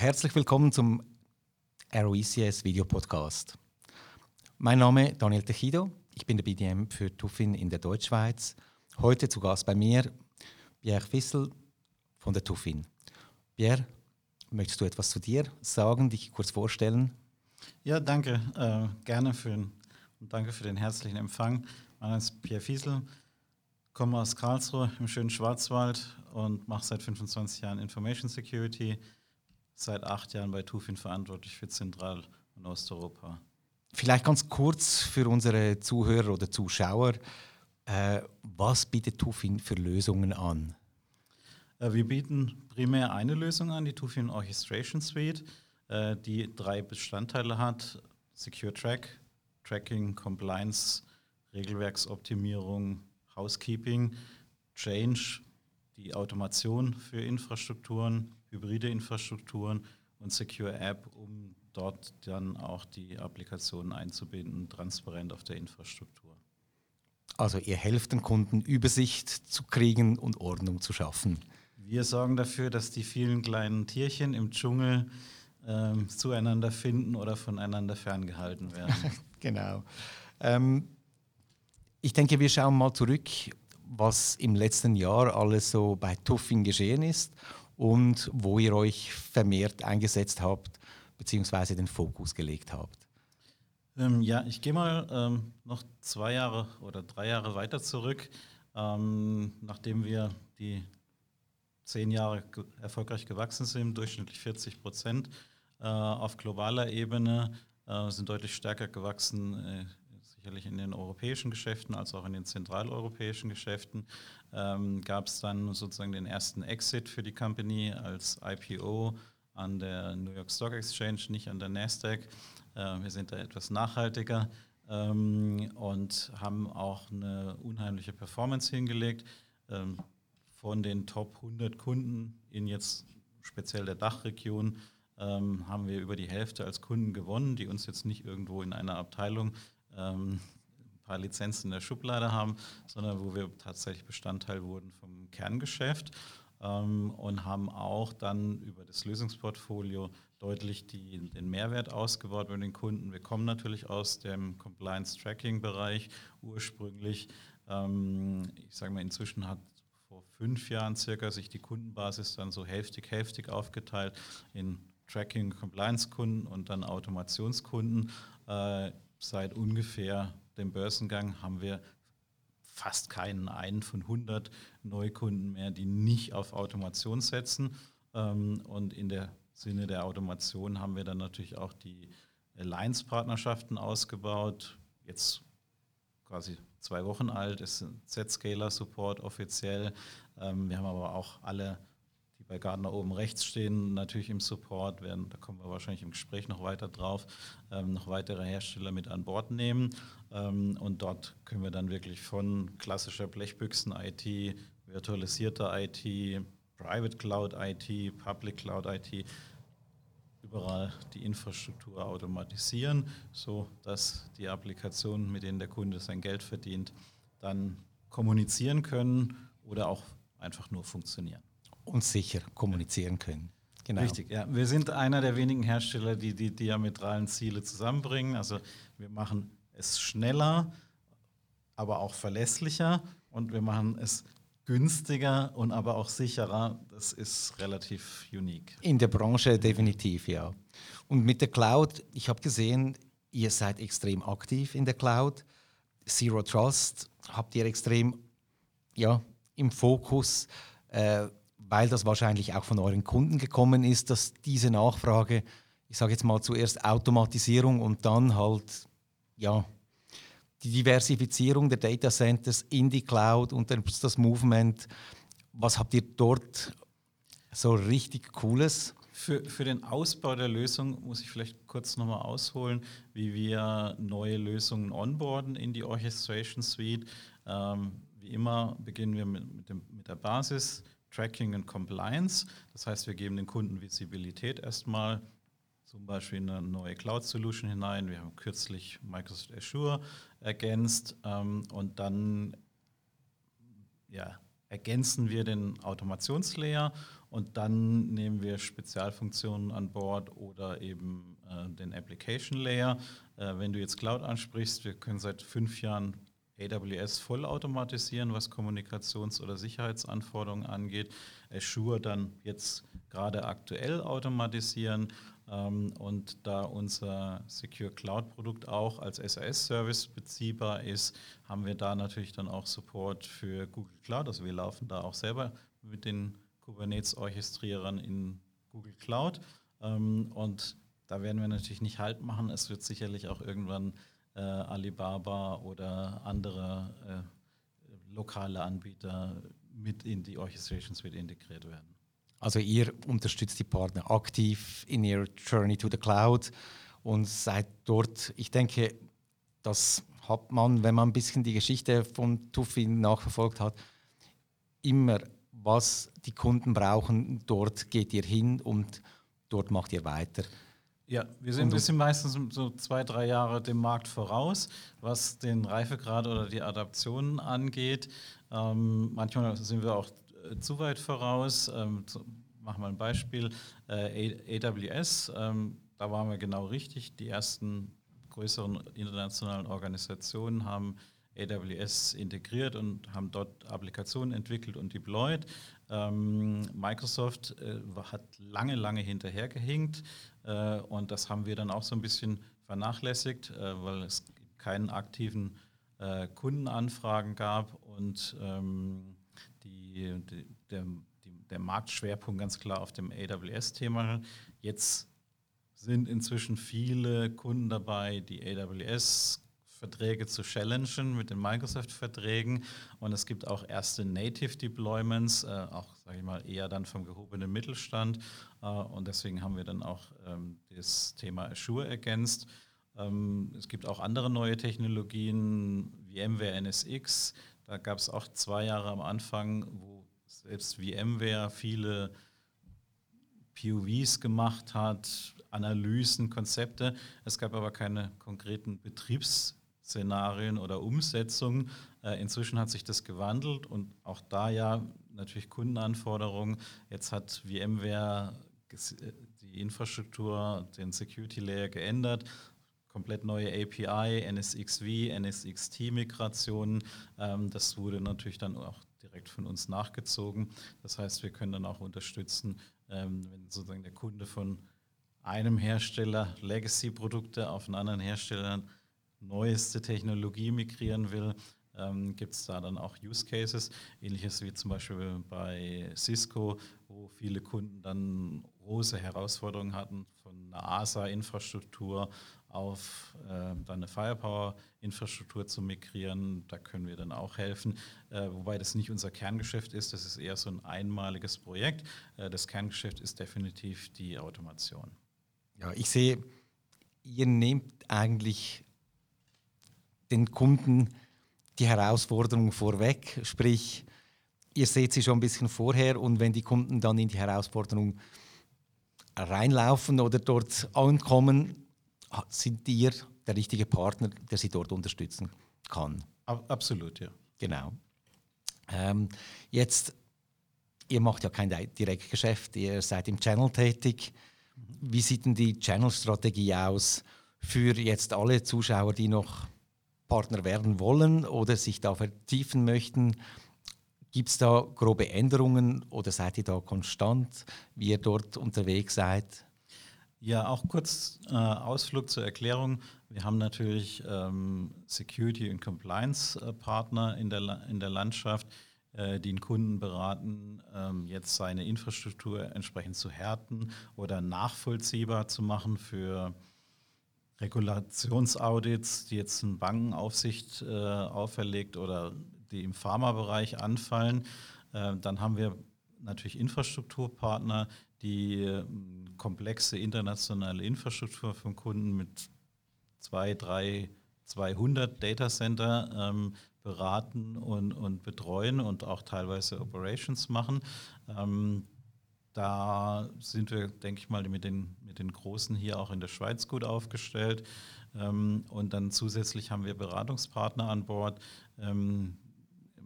herzlich willkommen zum ROECS Video Podcast. Mein Name ist Daniel Techido, ich bin der BDM für Tuffin in der Deutschschweiz. Heute zu Gast bei mir Pierre Fissel von der Tuffin. Pierre, möchtest du etwas zu dir sagen, dich kurz vorstellen? Ja, danke. Äh, gerne für und danke für den herzlichen Empfang. Mein Name ist Pierre Fiesel, komme aus Karlsruhe im schönen Schwarzwald und mache seit 25 Jahren Information Security, seit acht Jahren bei Tufin verantwortlich für Zentral- und Osteuropa. Vielleicht ganz kurz für unsere Zuhörer oder Zuschauer, äh, was bietet Tufin für Lösungen an? Äh, wir bieten primär eine Lösung an, die Tufin Orchestration Suite, äh, die drei Bestandteile hat: Secure Track, Tracking, Compliance, Regelwerksoptimierung, Housekeeping, Change, die Automation für Infrastrukturen, hybride Infrastrukturen und Secure App, um dort dann auch die Applikationen einzubinden, transparent auf der Infrastruktur. Also ihr helft den Kunden, Übersicht zu kriegen und Ordnung zu schaffen. Wir sorgen dafür, dass die vielen kleinen Tierchen im Dschungel ähm, zueinander finden oder voneinander ferngehalten werden. genau. Ähm, ich denke, wir schauen mal zurück, was im letzten Jahr alles so bei Tuffing geschehen ist und wo ihr euch vermehrt eingesetzt habt, beziehungsweise den Fokus gelegt habt. Ähm, ja, ich gehe mal ähm, noch zwei Jahre oder drei Jahre weiter zurück, ähm, nachdem wir die zehn Jahre ge erfolgreich gewachsen sind, durchschnittlich 40 Prozent äh, auf globaler Ebene, äh, sind deutlich stärker gewachsen, äh, sicherlich in den europäischen Geschäften als auch in den zentraleuropäischen Geschäften. Ähm, Gab es dann sozusagen den ersten Exit für die Company als IPO an der New York Stock Exchange, nicht an der Nasdaq. Äh, wir sind da etwas nachhaltiger ähm, und haben auch eine unheimliche Performance hingelegt. Ähm, von den Top 100 Kunden in jetzt speziell der Dachregion ähm, haben wir über die Hälfte als Kunden gewonnen, die uns jetzt nicht irgendwo in einer Abteilung ähm, ein paar Lizenzen in der Schublade haben, sondern wo wir tatsächlich Bestandteil wurden vom Kerngeschäft ähm, und haben auch dann über das Lösungsportfolio deutlich die, den Mehrwert ausgebaut bei den Kunden. Wir kommen natürlich aus dem Compliance-Tracking-Bereich ursprünglich. Ähm, ich sage mal, inzwischen hat vor fünf Jahren circa sich die Kundenbasis dann so hälftig, hälftig aufgeteilt in Tracking, Compliance-Kunden und dann Automationskunden. Äh, seit ungefähr dem Börsengang haben wir fast keinen einen von 100 Neukunden mehr, die nicht auf Automation setzen. Ähm, und in der Sinne der Automation haben wir dann natürlich auch die Alliance-Partnerschaften ausgebaut. Jetzt quasi zwei Wochen alt, ist Z-Scaler-Support offiziell. Ähm, wir haben aber auch alle, bei Gardner oben rechts stehen, natürlich im Support, werden, da kommen wir wahrscheinlich im Gespräch noch weiter drauf, ähm, noch weitere Hersteller mit an Bord nehmen. Ähm, und dort können wir dann wirklich von klassischer Blechbüchsen-IT, virtualisierter IT, Private Cloud IT, Public Cloud IT, überall die Infrastruktur automatisieren, so dass die Applikationen, mit denen der Kunde sein Geld verdient, dann kommunizieren können oder auch einfach nur funktionieren. Und sicher kommunizieren können. Genau. Richtig, ja. Wir sind einer der wenigen Hersteller, die die diametralen Ziele zusammenbringen. Also wir machen es schneller, aber auch verlässlicher und wir machen es günstiger und aber auch sicherer. Das ist relativ unique. In der Branche definitiv, ja. Und mit der Cloud, ich habe gesehen, ihr seid extrem aktiv in der Cloud. Zero Trust habt ihr extrem ja, im Fokus, äh, weil das wahrscheinlich auch von euren Kunden gekommen ist, dass diese Nachfrage, ich sage jetzt mal zuerst Automatisierung und dann halt ja, die Diversifizierung der Data Centers in die Cloud und das Movement. Was habt ihr dort so richtig Cooles? Für, für den Ausbau der Lösung muss ich vielleicht kurz nochmal ausholen, wie wir neue Lösungen onboarden in die Orchestration Suite. Ähm, wie immer beginnen wir mit, mit, dem, mit der Basis, Tracking und Compliance. Das heißt, wir geben den Kunden Visibilität erstmal, zum Beispiel eine neue Cloud-Solution hinein. Wir haben kürzlich Microsoft Azure ergänzt ähm, und dann ja, ergänzen wir den Automationslayer Und dann nehmen wir Spezialfunktionen an Bord oder eben äh, den Application Layer. Äh, wenn du jetzt Cloud ansprichst, wir können seit fünf Jahren AWS vollautomatisieren, was Kommunikations- oder Sicherheitsanforderungen angeht. Azure dann jetzt gerade aktuell automatisieren. Ähm, und da unser Secure Cloud Produkt auch als SAS-Service beziehbar ist, haben wir da natürlich dann auch Support für Google Cloud. Also wir laufen da auch selber mit den Kubernetes-Orchestrierern in Google Cloud. Ähm, und da werden wir natürlich nicht Halt machen. Es wird sicherlich auch irgendwann äh, Alibaba oder andere äh, lokale Anbieter mit in die Orchestration Suite integriert werden. Also ihr unterstützt die Partner aktiv in ihrer Journey to the Cloud und seid dort, ich denke, das hat man, wenn man ein bisschen die Geschichte von Tuffin nachverfolgt hat, immer, was die Kunden brauchen, dort geht ihr hin und dort macht ihr weiter. Ja, wir sind, wir sind meistens so zwei, drei Jahre dem Markt voraus, was den Reifegrad oder die Adaptionen angeht. Ähm, manchmal sind wir auch äh, zu weit voraus. Ähm, zu, machen wir ein Beispiel. Äh, AWS, ähm, da waren wir genau richtig. Die ersten größeren internationalen Organisationen haben AWS integriert und haben dort Applikationen entwickelt und deployed. Ähm, Microsoft äh, hat lange, lange hinterhergehinkt äh, und das haben wir dann auch so ein bisschen vernachlässigt, äh, weil es keinen aktiven äh, Kundenanfragen gab und ähm, die, die, der, die, der Marktschwerpunkt ganz klar auf dem AWS-Thema. Jetzt sind inzwischen viele Kunden dabei, die AWS Verträge zu challengen mit den Microsoft-Verträgen. Und es gibt auch erste Native Deployments, äh, auch, sage ich mal, eher dann vom gehobenen Mittelstand. Äh, und deswegen haben wir dann auch ähm, das Thema Azure ergänzt. Ähm, es gibt auch andere neue Technologien, VMware NSX. Da gab es auch zwei Jahre am Anfang, wo selbst VMware viele POVs gemacht hat, Analysen, Konzepte. Es gab aber keine konkreten Betriebs- Szenarien oder Umsetzungen. Äh, inzwischen hat sich das gewandelt und auch da ja natürlich Kundenanforderungen. Jetzt hat VMware die Infrastruktur, den Security Layer geändert komplett neue API, NSXV, NSXT-Migrationen. Ähm, das wurde natürlich dann auch direkt von uns nachgezogen. Das heißt, wir können dann auch unterstützen, ähm, wenn sozusagen der Kunde von einem Hersteller Legacy-Produkte auf einen anderen Hersteller neueste Technologie migrieren will, ähm, gibt es da dann auch Use Cases, ähnliches wie zum Beispiel bei Cisco, wo viele Kunden dann große Herausforderungen hatten, von einer ASA-Infrastruktur auf äh, dann eine Firepower-Infrastruktur zu migrieren. Da können wir dann auch helfen, äh, wobei das nicht unser Kerngeschäft ist, das ist eher so ein einmaliges Projekt. Äh, das Kerngeschäft ist definitiv die Automation. Ja, ich sehe, ihr nehmt eigentlich den Kunden die Herausforderung vorweg, sprich, ihr seht sie schon ein bisschen vorher und wenn die Kunden dann in die Herausforderung reinlaufen oder dort ankommen, sind ihr der richtige Partner, der sie dort unterstützen kann. Absolut, ja. Genau. Ähm, jetzt, ihr macht ja kein Direktgeschäft, ihr seid im Channel tätig. Wie sieht denn die Channel-Strategie aus für jetzt alle Zuschauer, die noch Partner werden wollen oder sich da vertiefen möchten, gibt es da grobe Änderungen oder seid ihr da konstant, wie ihr dort unterwegs seid? Ja, auch kurz äh, Ausflug zur Erklärung. Wir haben natürlich ähm, Security- und Compliance-Partner in der, in der Landschaft, äh, die den Kunden beraten, ähm, jetzt seine Infrastruktur entsprechend zu härten oder nachvollziehbar zu machen für Regulationsaudits, die jetzt eine Bankenaufsicht äh, auferlegt oder die im Pharmabereich anfallen. Äh, dann haben wir natürlich Infrastrukturpartner, die äh, komplexe internationale Infrastruktur vom Kunden mit zwei, drei, 200 Datacenter ähm, beraten und, und betreuen und auch teilweise Operations machen. Ähm, da sind wir, denke ich mal, mit den, mit den Großen hier auch in der Schweiz gut aufgestellt. Ähm, und dann zusätzlich haben wir Beratungspartner an Bord. Ähm,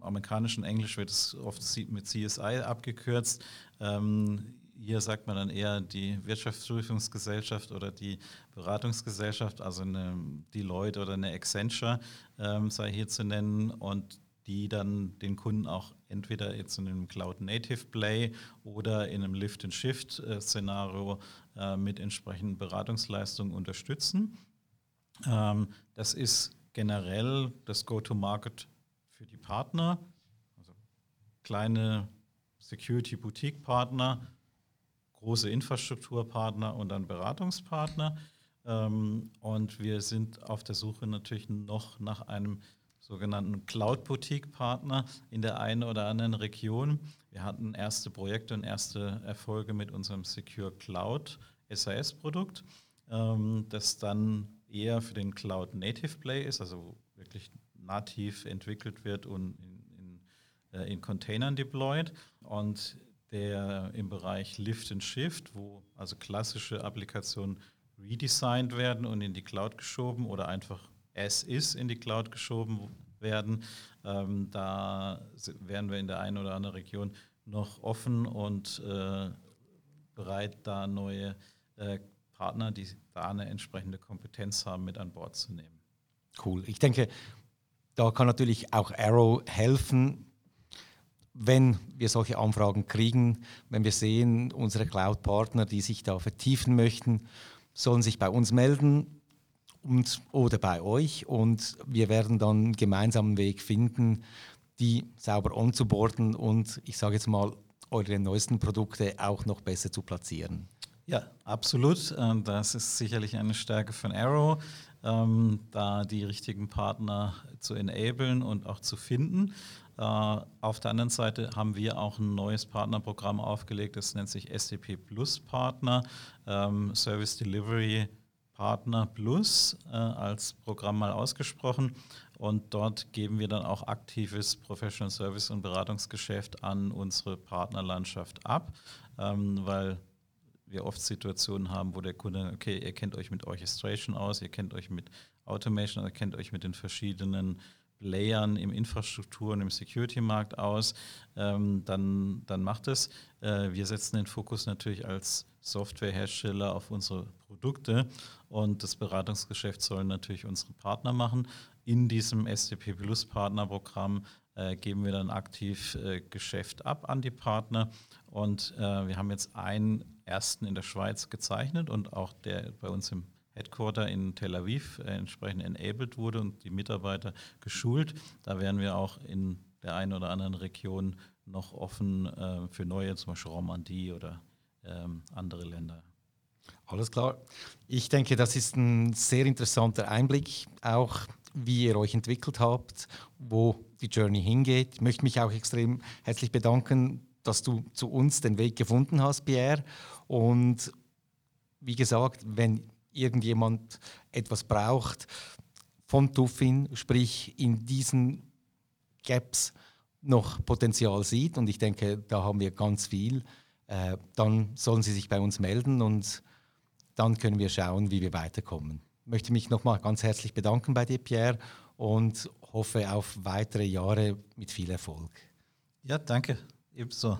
amerikanischen Englisch wird es oft mit CSI abgekürzt. Ähm, hier sagt man dann eher die Wirtschaftsprüfungsgesellschaft oder die Beratungsgesellschaft, also eine Deloitte oder eine Accenture ähm, sei hier zu nennen und die dann den Kunden auch entweder jetzt in einem Cloud Native Play oder in einem Lift and Shift äh, Szenario äh, mit entsprechenden Beratungsleistungen unterstützen. Ähm, das ist generell das Go-to-Market für die Partner, also kleine Security-Boutique-Partner, große Infrastrukturpartner und dann Beratungspartner. Ähm, und wir sind auf der Suche natürlich noch nach einem sogenannten Cloud-Boutique-Partner in der einen oder anderen Region. Wir hatten erste Projekte und erste Erfolge mit unserem Secure Cloud SAS-Produkt, ähm, das dann eher für den Cloud Native Play ist, also wirklich nativ entwickelt wird und in, in, äh, in Containern deployed. Und der im Bereich Lift and Shift, wo also klassische Applikationen redesigned werden und in die Cloud geschoben oder einfach as is in die Cloud geschoben werden. Ähm, da werden wir in der einen oder anderen Region noch offen und äh, bereit, da neue äh, Partner, die da eine entsprechende Kompetenz haben, mit an Bord zu nehmen. Cool. Ich denke, da kann natürlich auch Arrow helfen, wenn wir solche Anfragen kriegen, wenn wir sehen, unsere Cloud-Partner, die sich da vertiefen möchten, sollen sich bei uns melden und, oder bei euch und wir werden dann einen Weg finden, die sauber onzuboarden und ich sage jetzt mal, eure neuesten Produkte auch noch besser zu platzieren. Ja, absolut. Ähm, das ist sicherlich eine Stärke von Arrow, ähm, da die richtigen Partner zu enablen und auch zu finden. Äh, auf der anderen Seite haben wir auch ein neues Partnerprogramm aufgelegt, das nennt sich SDP Plus Partner, ähm, Service Delivery Partner Plus äh, als Programm mal ausgesprochen. Und dort geben wir dann auch aktives Professional Service und Beratungsgeschäft an unsere Partnerlandschaft ab, weil wir oft Situationen haben, wo der Kunde, okay, ihr kennt euch mit Orchestration aus, ihr kennt euch mit Automation, ihr kennt euch mit den verschiedenen Layern im Infrastruktur- und im Security-Markt aus, ähm, dann, dann macht es. Äh, wir setzen den Fokus natürlich als Softwarehersteller auf unsere Produkte und das Beratungsgeschäft sollen natürlich unsere Partner machen. In diesem SDP Plus Partnerprogramm äh, geben wir dann aktiv äh, Geschäft ab an die Partner und äh, wir haben jetzt einen ersten in der Schweiz gezeichnet und auch der bei uns im Headquarter in Tel Aviv äh, entsprechend enabled wurde und die Mitarbeiter geschult. Da werden wir auch in der einen oder anderen Region noch offen äh, für neue, zum Beispiel Romandie oder ähm, andere Länder. Alles klar. Ich denke, das ist ein sehr interessanter Einblick, auch wie ihr euch entwickelt habt, wo die Journey hingeht. Ich möchte mich auch extrem herzlich bedanken, dass du zu uns den Weg gefunden hast, Pierre. Und wie gesagt, wenn irgendjemand etwas braucht von Tuffin, sprich in diesen Gaps noch Potenzial sieht, und ich denke, da haben wir ganz viel, äh, dann sollen Sie sich bei uns melden und dann können wir schauen, wie wir weiterkommen. Ich möchte mich nochmal ganz herzlich bedanken bei dir, Pierre, und hoffe auf weitere Jahre mit viel Erfolg. Ja, danke. Ebenso.